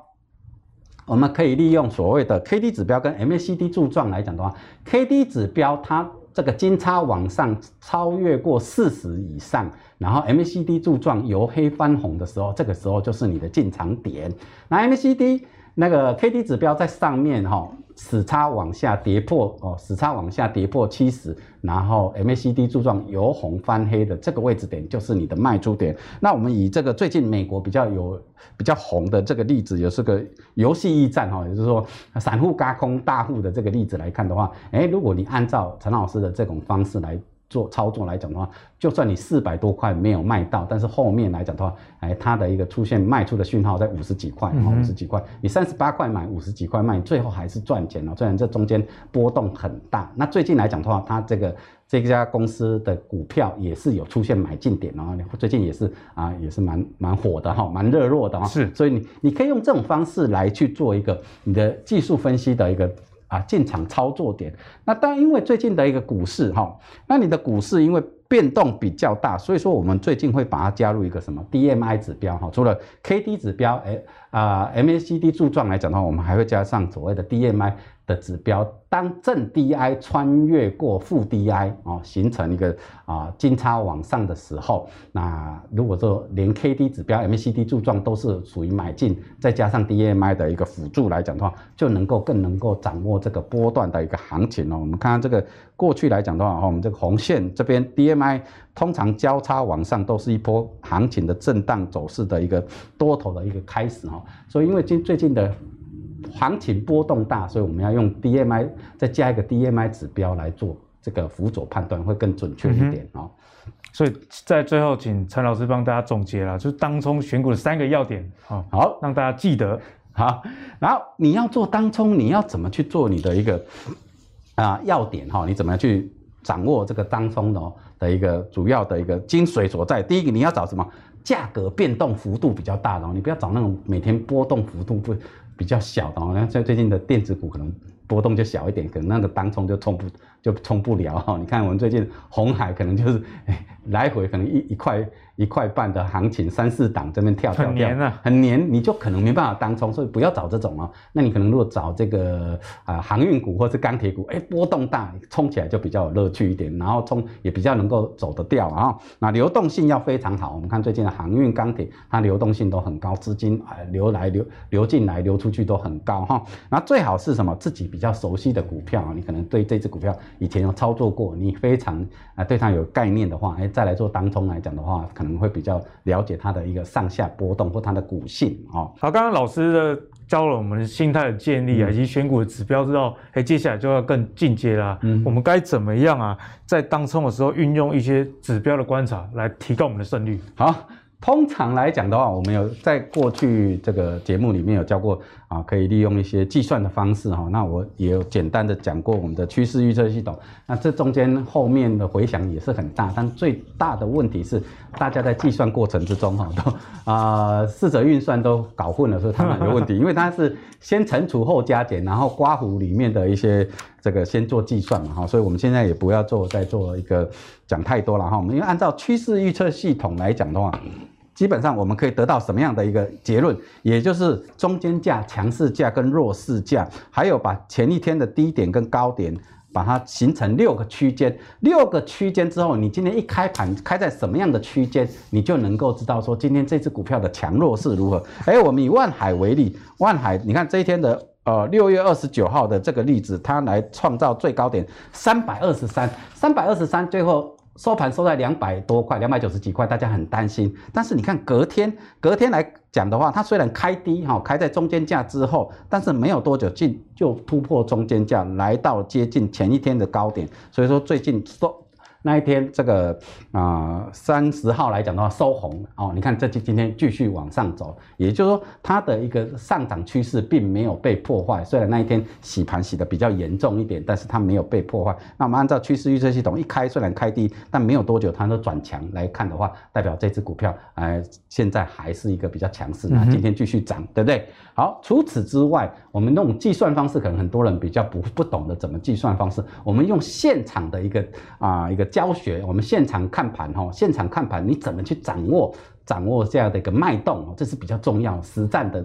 我们可以利用所谓的 K D 指标跟 M A C D 柱状来讲的话，K D 指标它这个金叉往上超越过四十以上，然后 M A C D 柱状由黑翻红的时候，这个时候就是你的进场点。那 M A C D 那个 K D 指标在上面哈。死叉往下跌破哦，死叉往下跌破七十，然后 MACD 柱状由红翻黑的这个位置点就是你的卖出点。那我们以这个最近美国比较有比较红的这个例子，也是个游戏驿站哈，也就是说散户轧空大户的这个例子来看的话，诶，如果你按照陈老师的这种方式来。做操作来讲的话，就算你四百多块没有卖到，但是后面来讲的话，哎，它的一个出现卖出的讯号在五十几块，五十几块，你三十八块买，五十几块卖，最后还是赚钱了。虽然这中间波动很大，那最近来讲的话，它这个这家公司的股票也是有出现买进点哦，最近也是啊，也是蛮蛮火的哈，蛮热络的哈。是，所以你你可以用这种方式来去做一个你的技术分析的一个。啊，进场操作点。那当然，因为最近的一个股市哈，那你的股市因为变动比较大，所以说我们最近会把它加入一个什么 DMI 指标哈。除了 KD 指标，哎啊 MACD 柱状来讲的话，我们还会加上所谓的 DMI。的指标，当正 DI 穿越过负 DI 哦，形成一个啊金叉往上的时候，那如果说连 KD 指标、MACD 柱状都是属于买进，再加上 DMI 的一个辅助来讲的话，就能够更能够掌握这个波段的一个行情哦。我们看看这个过去来讲的话，哈，我们这个红线这边 DMI 通常交叉往上都是一波行情的震荡走势的一个多头的一个开始哈。所以因为今最近的。行情波动大，所以我们要用 DMI 再加一个 DMI 指标来做这个辅佐判断，会更准确一点哦。所以在最后，请陈老师帮大家总结了，就是当冲选股的三个要点，好，好让大家记得。好，然后你要做当冲，你要怎么去做你的一个啊要点哈？你怎么去掌握这个当冲的的一个主要的一个精髓所在？第一个，你要找什么？价格变动幅度比较大的，你不要找那种每天波动幅度不。比较小的哦，那像最近的电子股可能波动就小一点，可能那个当冲就冲不就冲不了哈。你看我们最近红海可能就是哎来回可能一一块。一块半的行情，三四档这边跳跳跳，很黏啊，很黏，你就可能没办法当冲，所以不要找这种哦。那你可能如果找这个啊航运股或是钢铁股，哎波动大，冲起来就比较有乐趣一点，然后冲也比较能够走得掉啊。那流动性要非常好，我们看最近的航运、钢铁，它流动性都很高，资金啊流来流流进来、流出去都很高哈。那最好是什么？自己比较熟悉的股票啊，你可能对这只股票以前有操作过，你非常啊对它有概念的话，哎再来做当冲来讲的话，可能。会比较了解它的一个上下波动或它的股性哦。好，刚刚老师的教了我们心态的建立啊，以及选股的指标之后，哎，接下来就要更进阶啦。嗯，我们该怎么样啊，在当冲的时候运用一些指标的观察来提高我们的胜率？好。通常来讲的话，我们有在过去这个节目里面有教过啊，可以利用一些计算的方式哈。那我也有简单的讲过我们的趋势预测系统。那这中间后面的回响也是很大，但最大的问题是，大家在计算过程之中哈，都啊四则运算都搞混了，所以他们有问题，因为它是先乘除后加减，然后刮胡里面的一些这个先做计算嘛哈，所以我们现在也不要做再做一个讲太多了哈。我们因为按照趋势预测系统来讲的话。基本上我们可以得到什么样的一个结论？也就是中间价、强势价跟弱势价，还有把前一天的低点跟高点，把它形成六个区间。六个区间之后，你今天一开盘开在什么样的区间，你就能够知道说今天这只股票的强弱是如何。哎，我们以万海为例，万海，你看这一天的呃六月二十九号的这个例子，它来创造最高点三百二十三，三百二十三，最后。收盘收在两百多块，两百九十几块，大家很担心。但是你看隔天，隔天来讲的话，它虽然开低哈，开在中间价之后，但是没有多久进就突破中间价，来到接近前一天的高点。所以说最近收。那一天，这个啊三十号来讲的话收红哦，你看这今今天继续往上走，也就是说它的一个上涨趋势并没有被破坏。虽然那一天洗盘洗得比较严重一点，但是它没有被破坏。那我们按照趋势预测系统一开，虽然开低，但没有多久它都转强来看的话，代表这只股票哎、现在还是一个比较强势。那今天继续涨，对不对？好，除此之外，我们那种计算方式可能很多人比较不不懂得怎么计算方式，我们用现场的一个啊、一个。教学，我们现场看盘哈，现场看盘，你怎么去掌握掌握这样的一个脉动，这是比较重要实战的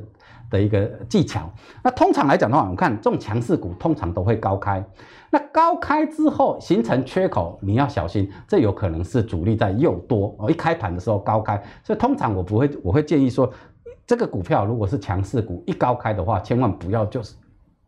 的一个技巧。那通常来讲的话，我们看这种强势股通常都会高开，那高开之后形成缺口，你要小心，这有可能是主力在诱多哦。一开盘的时候高开，所以通常我不会，我会建议说，这个股票如果是强势股，一高开的话，千万不要就是。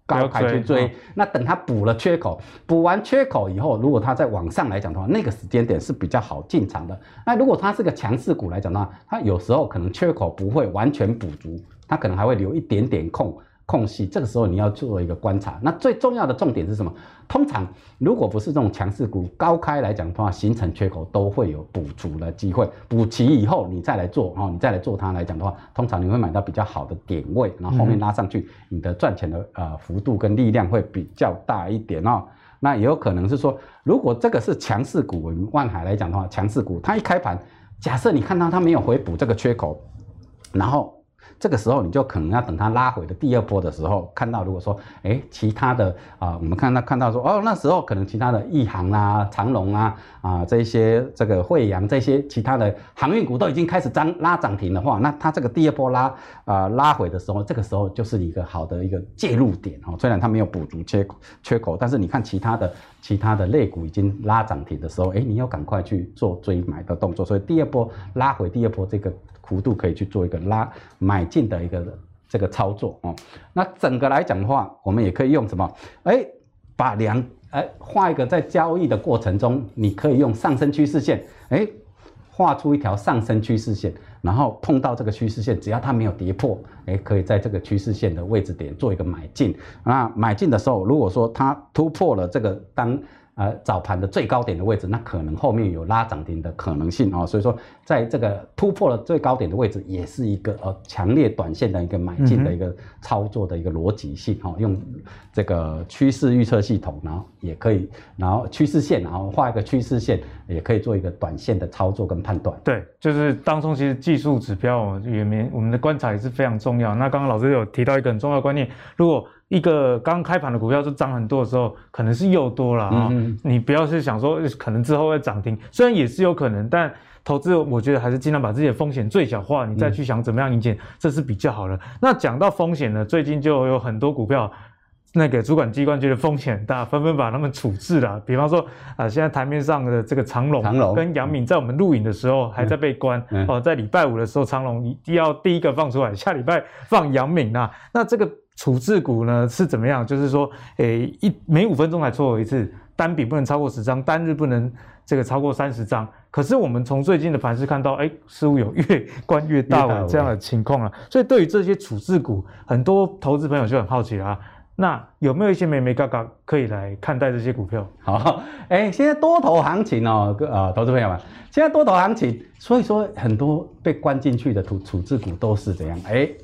高开去追，那等它补了缺口，补完缺口以后，如果它再往上来讲的话，那个时间点是比较好进场的。那如果它是个强势股来讲的话，它有时候可能缺口不会完全补足，它可能还会留一点点空。空隙，这个时候你要做一个观察。那最重要的重点是什么？通常如果不是这种强势股高开来讲的话，形成缺口都会有补足的机会。补齐以后，你再来做哦，你再来做它来讲的话，通常你会买到比较好的点位，然后后面拉上去，你的赚钱的呃幅度跟力量会比较大一点哦。那也有可能是说，如果这个是强势股，我们万海来讲的话，强势股它一开盘，假设你看到它没有回补这个缺口，然后。这个时候你就可能要等它拉回的第二波的时候，看到如果说，哎，其他的啊、我们看到看到说，哦，那时候可能其他的亿航啊、长荣啊啊这些这个惠阳这些其他的航运股都已经开始涨拉涨停的话，那它这个第二波拉啊、呃、拉回的时候，这个时候就是一个好的一个介入点哦。虽然它没有补足缺口缺口，但是你看其他的其他的类股已经拉涨停的时候，哎，你要赶快去做追买的动作。所以第二波拉回第二波这个。幅度可以去做一个拉买进的一个这个操作哦。那整个来讲的话，我们也可以用什么？哎，把两哎画一个在交易的过程中，你可以用上升趋势线，哎，画出一条上升趋势线，然后碰到这个趋势线，只要它没有跌破，哎，可以在这个趋势线的位置点做一个买进。那买进的时候，如果说它突破了这个当。呃，早盘的最高点的位置，那可能后面有拉涨停的可能性啊、所以说在这个突破了最高点的位置，也是一个呃强烈短线的一个买进的一个操作的一个逻辑性哈、用这个趋势预测系统，然后也可以，然后趋势线，然后画一个趋势线，也可以做一个短线的操作跟判断。对，就是当中其实技术指标也没我们的观察也是非常重要。那刚刚老师有提到一个很重要的观念，如果一个刚开盘的股票是涨很多的时候，可能是又多了啊、嗯。你不要是想说可能之后会涨停，虽然也是有可能，但投资我觉得还是尽量把自己的风险最小化，你再去想怎么样赢钱，这是比较好的。那讲到风险呢，最近就有很多股票，那个主管机关觉得风险很大，纷纷把他们处置了。比方说啊，现在台面上的这个长荣跟杨敏，在我们录影的时候还在被关哦，在礼拜五的时候，长荣一定要第一个放出来，下礼拜放杨敏啊。那这个。处置股呢是怎么样？就是说，诶、欸，一每五分钟才撮合一次，单笔不能超过十张，单日不能这个超过三十张。可是我们从最近的盘势看到，哎、欸，似乎有越关越大的这样的情况啊。所以对于这些处置股，很多投资朋友就很好奇啦、啊。那有没有一些眉眉嘎嘎可以来看待这些股票？好，哎、欸，现在多头行情哦，各啊，投资朋友们，现在多头行情，所以说很多被关进去的处处置股都是怎样？哎、欸。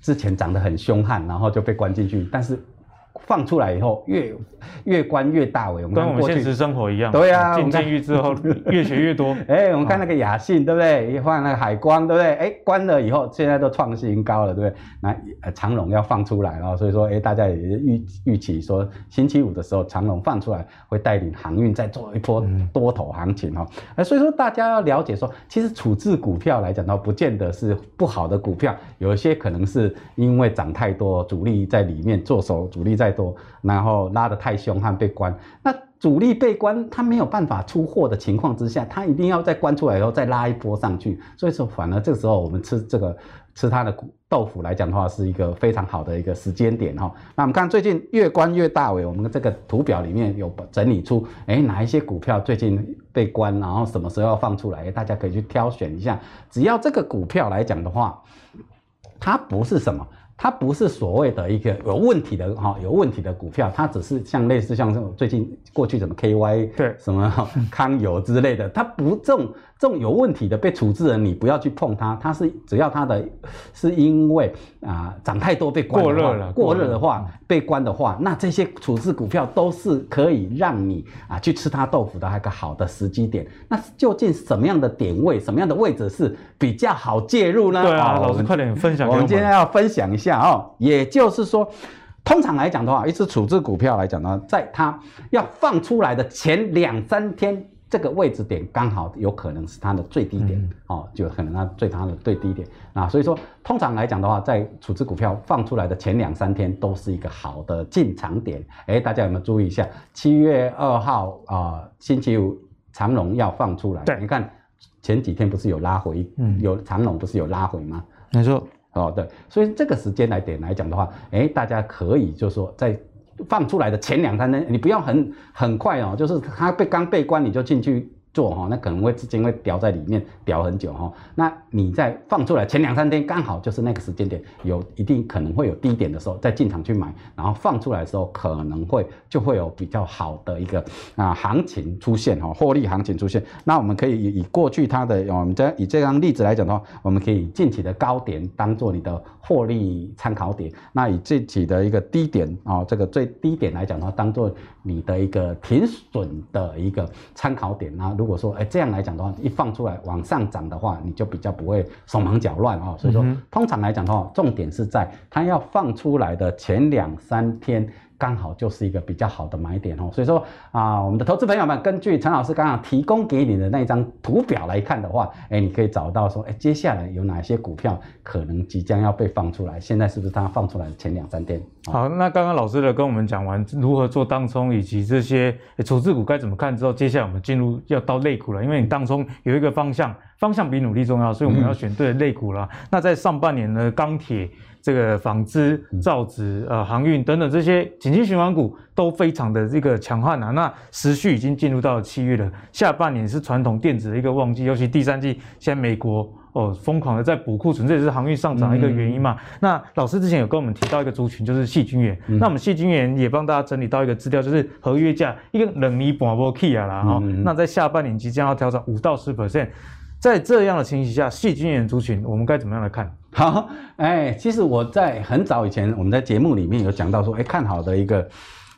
之前长得很凶悍，然后就被关进去，但是。放出来以后越越关越大尾，我们跟我们现实生活一样。对啊，进监狱之后越学越多。哎、欸，我们看那个雅信，对不对？一换那个海光，对不对？哎、欸，关了以后，现在都创新高了，对不对？那长龙要放出来了，所以说，哎、欸，大家也预预期说，星期五的时候长龙放出来，会带领航运再做一波多头行情哈。哎、嗯，所以说大家要了解说，其实处置股票来讲的话，不见得是不好的股票，有一些可能是因为涨太多，主力在里面做手，主力在。多，然后拉得太凶悍被关，那主力被关，他没有办法出货的情况之下，他一定要在关出来以后再拉一波上去。所以说，反而这个时候我们吃这个吃它的豆腐来讲的话，是一个非常好的一个时间点哈。那我们看最近越关越大尾，我们这个图表里面有整理出，哎，哪一些股票最近被关，然后什么时候要放出来，大家可以去挑选一下。只要这个股票来讲的话，它不是什么。它不是所谓的一个有问题的哈，有问题的股票，它只是像类似像这种最近过去什么 KY 对什么康友之类的，它不这种。这种有问题的被处置的，你不要去碰它。它是只要它的，是因为啊涨太多被关过热了，过热的话被关的话，那这些处置股票都是可以让你啊去吃它豆腐的一个好的时机点。那究竟什么样的点位，什么样的位置是比较好介入呢？对啊，老师快点分享给我们。我们今天要分享一下哦，也就是说，通常来讲的话，一次处置股票来讲呢，在它要放出来的前两三天。这个位置点刚好有可能是它的最低点，嗯、哦，就可能它最它的最低点啊，所以说通常来讲的话，在处置股票放出来的前两三天都是一个好的进场点。哎，大家有没有注意一下？七月二号啊、呃，星期五长隆要放出来，对，你看前几天不是有拉回，嗯，有长隆不是有拉回吗？没错，哦，对，所以这个时间来点来讲的话，哎，大家可以就是说在。放出来的前两三天，你不要很很快哦，就是他被刚被关你就进去。做哈，那可能会资金会掉在里面，掉很久哈。那你在放出来前两三天，刚好就是那个时间点，有一定可能会有低点的时候，再进场去买，然后放出来的时候，可能会就会有比较好的一个啊行情出现哈，获利行情出现。那我们可以以以过去它的，我们再以这张例子来讲的话，我们可以近期的高点当做你的获利参考点，那以近期的一个低点啊，这个最低点来讲的话，当做你的一个停损的一个参考点。那如如果说，哎，这样来讲的话，一放出来往上涨的话，你就比较不会手忙脚乱啊。所以说，通常来讲的话，重点是在它要放出来的前两三天。刚好就是一个比较好的买点哦，所以说啊，我们的投资朋友们，根据陈老师刚刚提供给你的那张图表来看的话，哎，你可以找到说，哎，接下来有哪些股票可能即将要被放出来？现在是不是它放出来的前两三天？好，那刚刚老师的跟我们讲完如何做当冲以及这些处置股该怎么看之后，接下来我们进入要到类股了，因为你当冲有一个方向，方向比努力重要，所以我们要选对类股了。那在上半年呢，钢铁。这个纺织、造纸、呃航运等等这些景气循环股都非常的这个强悍啊。那时序已经进入到了七月了，下半年是传统电子的一个旺季，尤其第三季，现在美国哦疯狂的在补库存，这也是航运上涨的一个原因嘛。嗯、那老师之前有跟我们提到一个族群，就是细菌源。嗯、那我们细菌源也帮大家整理到一个资料，就是合约价一个冷泥半波 key 啊啦哈。嗯、那在下半年即将要调整五到十 percent。在这样的情形下，矽晶圆族群我们该怎么样来看？好，哎，其实我在很早以前，我们在节目里面有讲到说，哎，看好的一个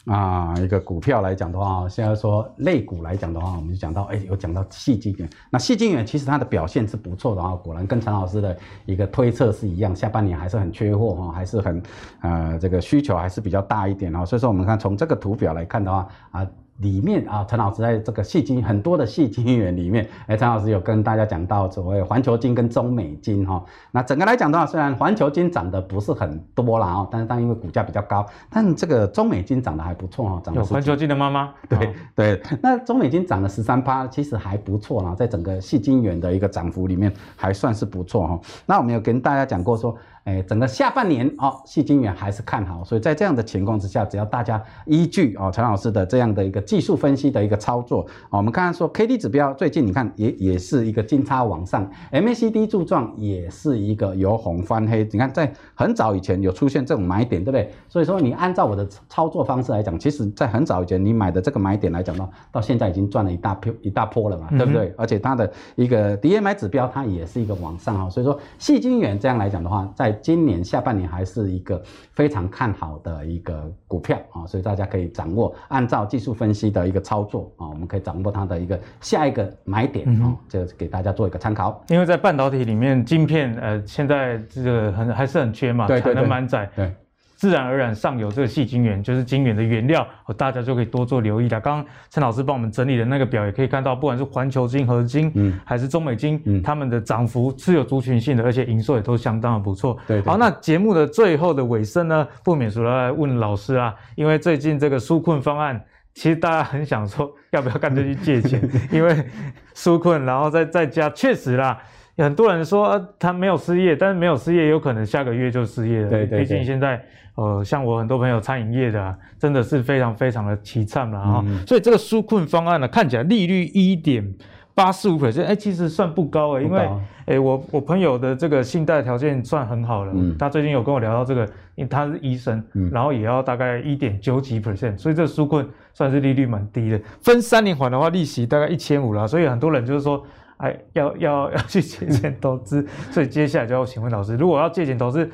啊一个股票来讲的话，现在说类股来讲的话，我们就讲到，哎，有讲到矽晶圆。那矽晶圆其实它的表现是不错的啊，果然跟陈老师的一个推测是一样，下半年还是很缺货哈，还是很呃这个需求还是比较大一点啊。所以说我们看从这个图表来看的话啊。里面啊，陈老师在这个矽晶很多的矽晶圆里面，哎，陈老师有跟大家讲到所谓环球金跟中美金哈。那整个来讲的话，虽然环球金涨得不是很多啦哦，但是当因为股价比较高，但这个中美金涨得还不错哈，涨有环球金的妈妈，对对，那中美金涨了十三趴，其实还不错啦，在整个矽晶圆的一个涨幅里面还算是不错哈。那我们有跟大家讲过说。哎，整个下半年哦，细晶元还是看好，所以在这样的情况之下，只要大家依据哦陈老师的这样的一个技术分析的一个操作，哦，我们刚刚说 K D 指标最近你看也也是一个金叉往上，M A C D 柱状也是一个由红翻黑，你看在很早以前有出现这种买点，对不对？所以说你按照我的操作方式来讲，其实在很早以前你买的这个买点来讲呢，到现在已经赚了一大票一大波了嘛，对不对？嗯、而且它的一个 D M I 指标它也是一个往上哦，所以说细晶元这样来讲的话，在今年下半年还是一个非常看好的一个股票啊，所以大家可以掌握按照技术分析的一个操作啊，我们可以掌握它的一个下一个买点啊，就给大家做一个参考。因为在半导体里面，晶片呃现在这个很还是很缺嘛，产能满载。对。自然而然上游这个细晶圆就是晶圆的原料，大家就可以多做留意了。刚刚陈老师帮我们整理的那个表也可以看到，不管是环球金、合金，嗯，还是中美金，嗯，他们的涨幅是有族群性的，而且营收也都相当的不错。对，对，好，那节目的最后的尾声呢，不免俗的来问老师啊，因为最近这个纾困方案。其实大家很想说，要不要干脆去借钱？因为纾困，然后再再加，确实啦，很多人说、啊、他没有失业，但是没有失业，有可能下个月就失业了。对对对。毕竟现在，呃，像我很多朋友餐饮业的、啊，真的是非常非常的凄惨了啊。嗯、所以这个纾困方案呢，看起来利率一点八四五 percent，哎，其实算不高哎、欸，因为哎，我我朋友的这个信贷条件算很好了，嗯、他最近有跟我聊到这个，因为他是医生，嗯、然后也要大概一点九几 percent，所以这个纾困算是利率蛮低的。分三年还的话，利息大概一千五啦，所以很多人就是说，哎，要要要去借钱投资，所以接下来就要请问老师，如果要借钱投资。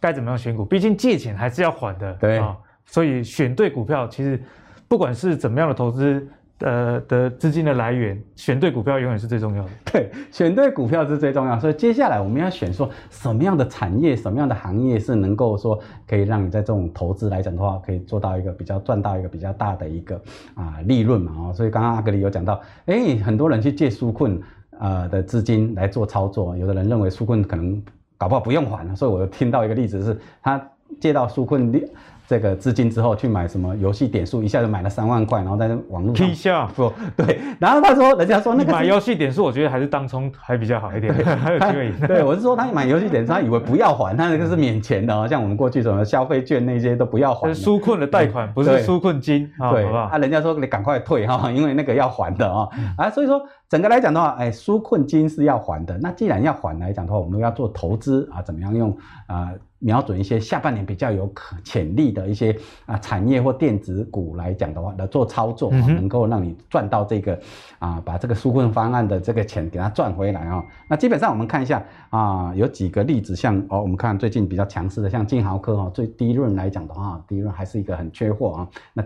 该怎么样选股？毕竟借钱还是要还的，对啊、哦，所以选对股票，其实不管是怎么样的投资，呃的资金的来源，选对股票永远是最重要的。对，选对股票是最重要。所以接下来我们要选说什么样的产业、什么样的行业是能够说可以让你在这种投资来讲的话，可以做到一个比较赚到一个比较大的一个啊利润嘛。哦，所以刚刚阿格里有讲到，哎，很多人去借纾困呃的资金来做操作，有的人认为纾困可能。搞不好不用还了，所以我听到一个例子是，他借到纾困这个资金之后去买什么游戏点数，一下就买了三万块，然后在网络上踢下不对，然后他说，人家说那个买游戏点数，我觉得还是当冲还比较好一点，对 还有机会。对，我是说他买游戏点数，他以为不要还，他那个是免钱的哦，像我们过去什么消费券那些都不要还。纾困的贷款不是纾困金，对，好不好？啊，人家说你赶快退哈，因为那个要还的啊啊，所以说整个来讲的话，哎，纾困金是要还的。那既然要还来讲的话，我们要做投资啊，怎么样用啊？瞄准一些下半年比较有可潜力的一些啊产业或电子股来讲的话，来做操作，能够让你赚到这个啊，把这个纾困方案的这个钱给它赚回来啊。那基本上我们看一下啊，有几个例子，像哦，我们看最近比较强势的，像金豪科哈，最低润来讲的话，低润还是一个很缺货啊。那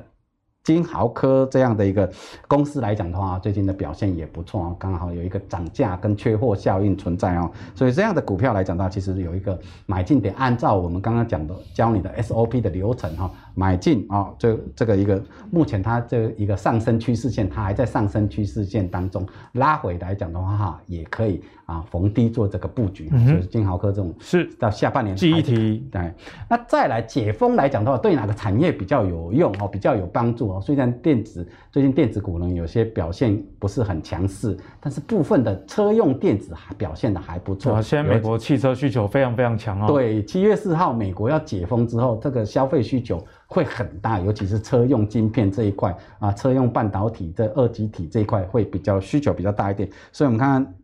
金豪科这样的一个公司来讲的话，最近的表现也不错哦，刚好有一个涨价跟缺货效应存在哦，所以这样的股票来讲的话，其实有一个买进点，按照我们刚刚讲的教你的 SOP 的流程哈，买进啊，这这个一个目前它这一个上升趋势线，它还在上升趋势线当中拉回来讲的话哈，也可以啊逢低做这个布局，嗯、就是金豪科这种是到下半年记忆体对，那再来解封来讲的话，对哪个产业比较有用哦，比较有帮助哦？虽然电子最近电子股呢有些表现不是很强势，但是部分的车用电子还表现的还不错。现在美国汽车需求非常非常强哦。对，七月四号美国要解封之后，这个消费需求会很大，尤其是车用晶片这一块啊，车用半导体这二极体这一块会比较需求比较大一点。所以我们看看。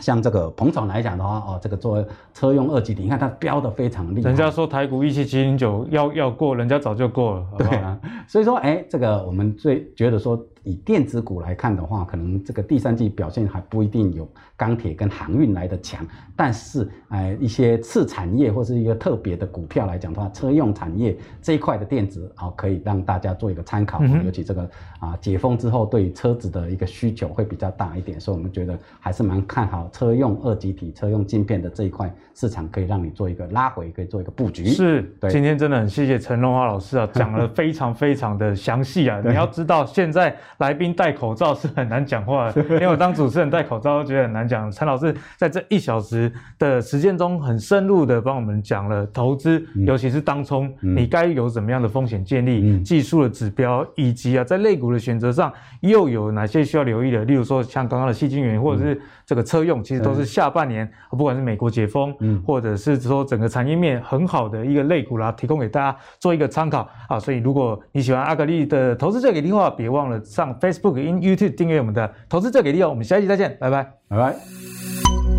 像这个彭总来讲的话，哦，这个做车用二级体，你看它标的非常厉害。人家说台股一七七零九要要过，人家早就过了。对啊，所以说，哎，这个我们最觉得说。以电子股来看的话，可能这个第三季表现还不一定有钢铁跟航运来的强，但是，呃，一些次产业或是一个特别的股票来讲的话，车用产业这一块的电子啊，可以让大家做一个参考。尤其这个啊解封之后，对车子的一个需求会比较大一点，所以我们觉得还是蛮看好车用二极体、车用晶片的这一块市场，可以让你做一个拉回，可以做一个布局。是，对。今天真的很谢谢陈荣华老师啊，讲了非常非常的详细啊。你要知道现在。来宾戴口罩是很难讲话的，因为我当主持人戴口罩都觉得很难讲。陈老师在这一小时的时间中，很深入的帮我们讲了投资，尤其是当冲，你该有怎么样的风险建立、技术的指标，以及啊在类股的选择上又有哪些需要留意的。例如说像刚刚的细晶圆，或者是这个车用，其实都是下半年不管是美国解封，或者是说整个产业面很好的一个类股啦，提供给大家做一个参考啊。所以如果你喜欢阿格力的投资这给力的话，别忘了上。Facebook、in YouTube 订阅我们的投资这给力哦，我们下一期再见，拜拜，拜拜。